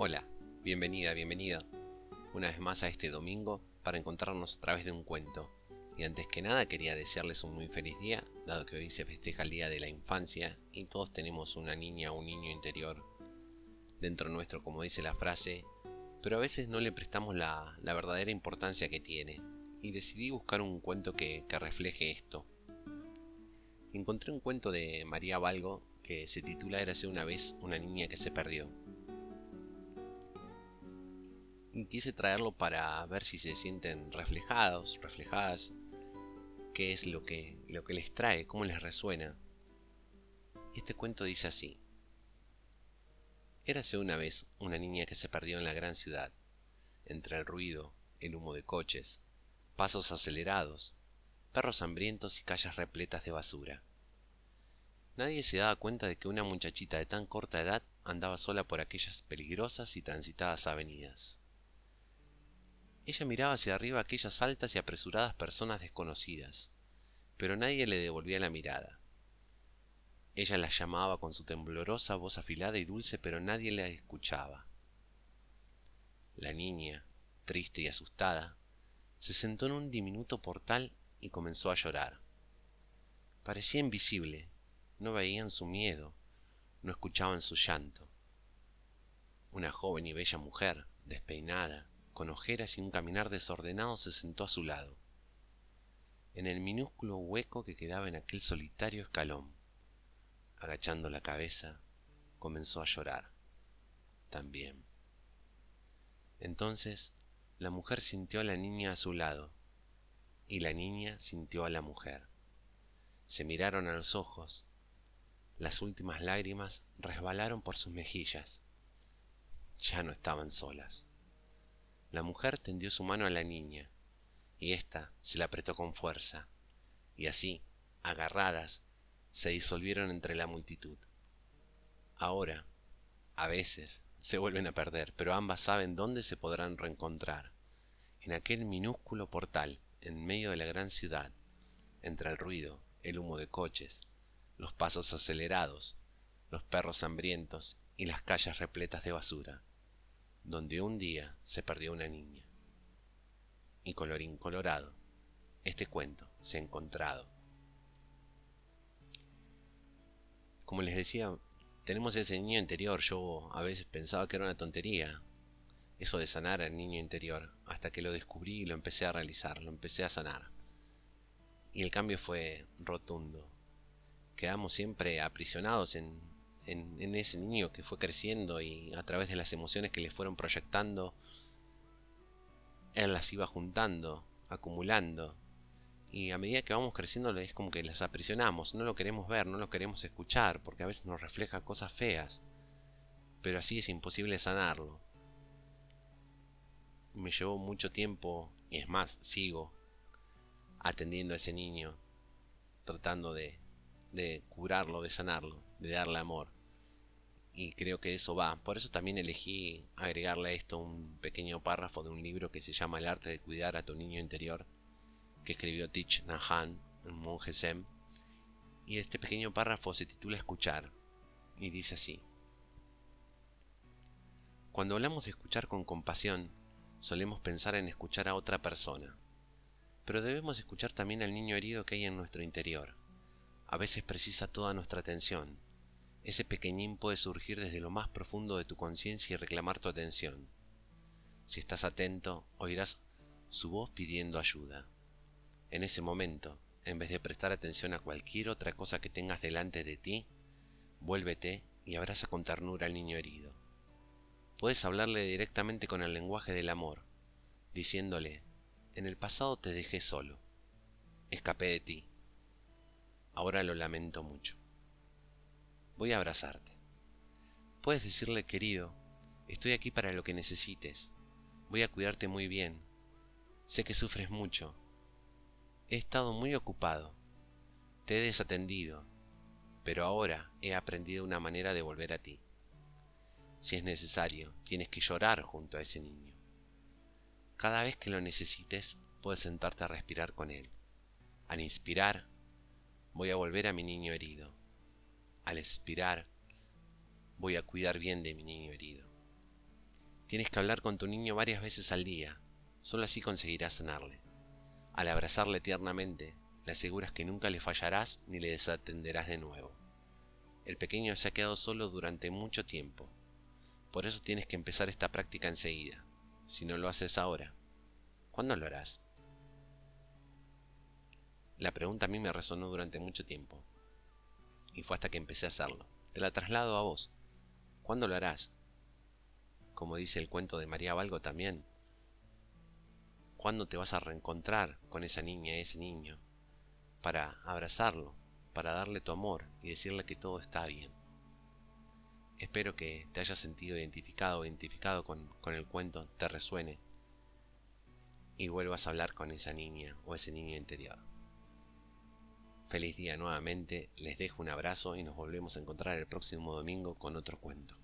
Hola, bienvenida, bienvenida una vez más a este domingo para encontrarnos a través de un cuento. Y antes que nada quería desearles un muy feliz día, dado que hoy se festeja el Día de la Infancia y todos tenemos una niña o un niño interior dentro nuestro, como dice la frase, pero a veces no le prestamos la, verdadera importancia que tiene. Y decidí buscar un cuento que, refleje esto. Encontré un cuento de María Valgo que se titula Érase una vez una niña que se perdió quise traerlo para ver si se sienten reflejados, reflejadas, qué es lo que, lo que les trae, cómo les resuena. Este cuento dice así. Érase una vez una niña que se perdió en la gran ciudad, entre el ruido, el humo de coches, pasos acelerados, perros hambrientos y calles repletas de basura. Nadie se daba cuenta de que una muchachita de tan corta edad andaba sola por aquellas peligrosas y transitadas avenidas. Ella miraba hacia arriba aquellas altas y apresuradas personas desconocidas, pero nadie le devolvía la mirada. Ella las llamaba con su temblorosa voz afilada y dulce, pero nadie la escuchaba. La niña, triste y asustada, se sentó en un diminuto portal y comenzó a llorar. Parecía invisible, no veían su miedo, no escuchaban su llanto. Una joven y bella mujer, despeinada, con ojeras y un caminar desordenado, se sentó a su lado, en el minúsculo hueco que quedaba en aquel solitario escalón. Agachando la cabeza, comenzó a llorar. También. Entonces la mujer sintió a la niña a su lado, y la niña sintió a la mujer. Se miraron a los ojos, las últimas lágrimas resbalaron por sus mejillas. Ya no estaban solas. La mujer tendió su mano a la niña, y ésta se la apretó con fuerza, y así, agarradas, se disolvieron entre la multitud. Ahora, a veces, se vuelven a perder, pero ambas saben dónde se podrán reencontrar, en aquel minúsculo portal, en medio de la gran ciudad, entre el ruido, el humo de coches, los pasos acelerados, los perros hambrientos y las calles repletas de basura donde un día se perdió una niña. Y colorín colorado, este cuento se ha encontrado. Como les decía, tenemos ese niño interior. Yo a veces pensaba que era una tontería eso de sanar al niño interior, hasta que lo descubrí y lo empecé a realizar, lo empecé a sanar. Y el cambio fue rotundo. Quedamos siempre aprisionados en, en, ese niño que fue creciendo y a través de las emociones que le fueron proyectando, él las iba juntando, acumulando. Y a medida que vamos creciendo es como que las aprisionamos, no lo queremos ver, no lo queremos escuchar, porque a veces nos refleja cosas feas. Pero así es imposible sanarlo. Me llevó mucho tiempo, y es más, sigo atendiendo a ese niño, tratando de, de curarlo, de sanarlo, de darle amor y creo que eso va. Por eso también elegí agregarle a esto un pequeño párrafo de un libro que se llama El arte de cuidar a tu niño interior, que escribió Thich Nhat un monje zen. Y este pequeño párrafo se titula Escuchar y dice así. Cuando hablamos de escuchar con compasión, solemos pensar en escuchar a otra persona, pero debemos escuchar también al niño herido que hay en nuestro interior. A veces precisa toda nuestra atención, ese pequeñín puede surgir desde lo más profundo de tu conciencia y reclamar tu atención. Si estás atento, oirás su voz pidiendo ayuda. En ese momento, en vez de prestar atención a cualquier otra cosa que tengas delante de ti, vuélvete y abraza con ternura al niño herido. Puedes hablarle directamente con el lenguaje del amor, diciéndole, en el pasado te dejé solo, escapé de ti, ahora lo lamento mucho voy a abrazarte. Puedes decirle, querido, estoy aquí para lo que necesites, voy a cuidarte muy bien, sé que sufres mucho, he estado muy ocupado, te he desatendido, pero ahora he aprendido una manera de volver a ti. Si es necesario, tienes que llorar junto a ese niño. Cada vez que lo necesites, puedes sentarte a respirar con él. Al inspirar, voy a volver a mi niño herido al expirar, voy a cuidar bien de mi niño herido. Tienes que hablar con tu niño varias veces al día, solo así conseguirás sanarle. Al abrazarle tiernamente, le aseguras que nunca le fallarás ni le desatenderás de nuevo. El pequeño se ha quedado solo durante mucho tiempo, por eso tienes que empezar esta práctica enseguida. Si no lo haces ahora, ¿cuándo lo harás? La pregunta a mí me resonó durante mucho tiempo, y fue hasta que empecé a hacerlo. Te la traslado a vos. ¿Cuándo lo harás? Como dice el cuento de María Valgo también. ¿Cuándo te vas a reencontrar con esa niña, ese niño? Para abrazarlo, para darle tu amor y decirle que todo está bien. Espero que te hayas sentido identificado o identificado con, con el cuento, te resuene y vuelvas a hablar con esa niña o ese niño interior. Feliz día nuevamente, les dejo un abrazo y nos volvemos a encontrar el próximo domingo con otro cuento.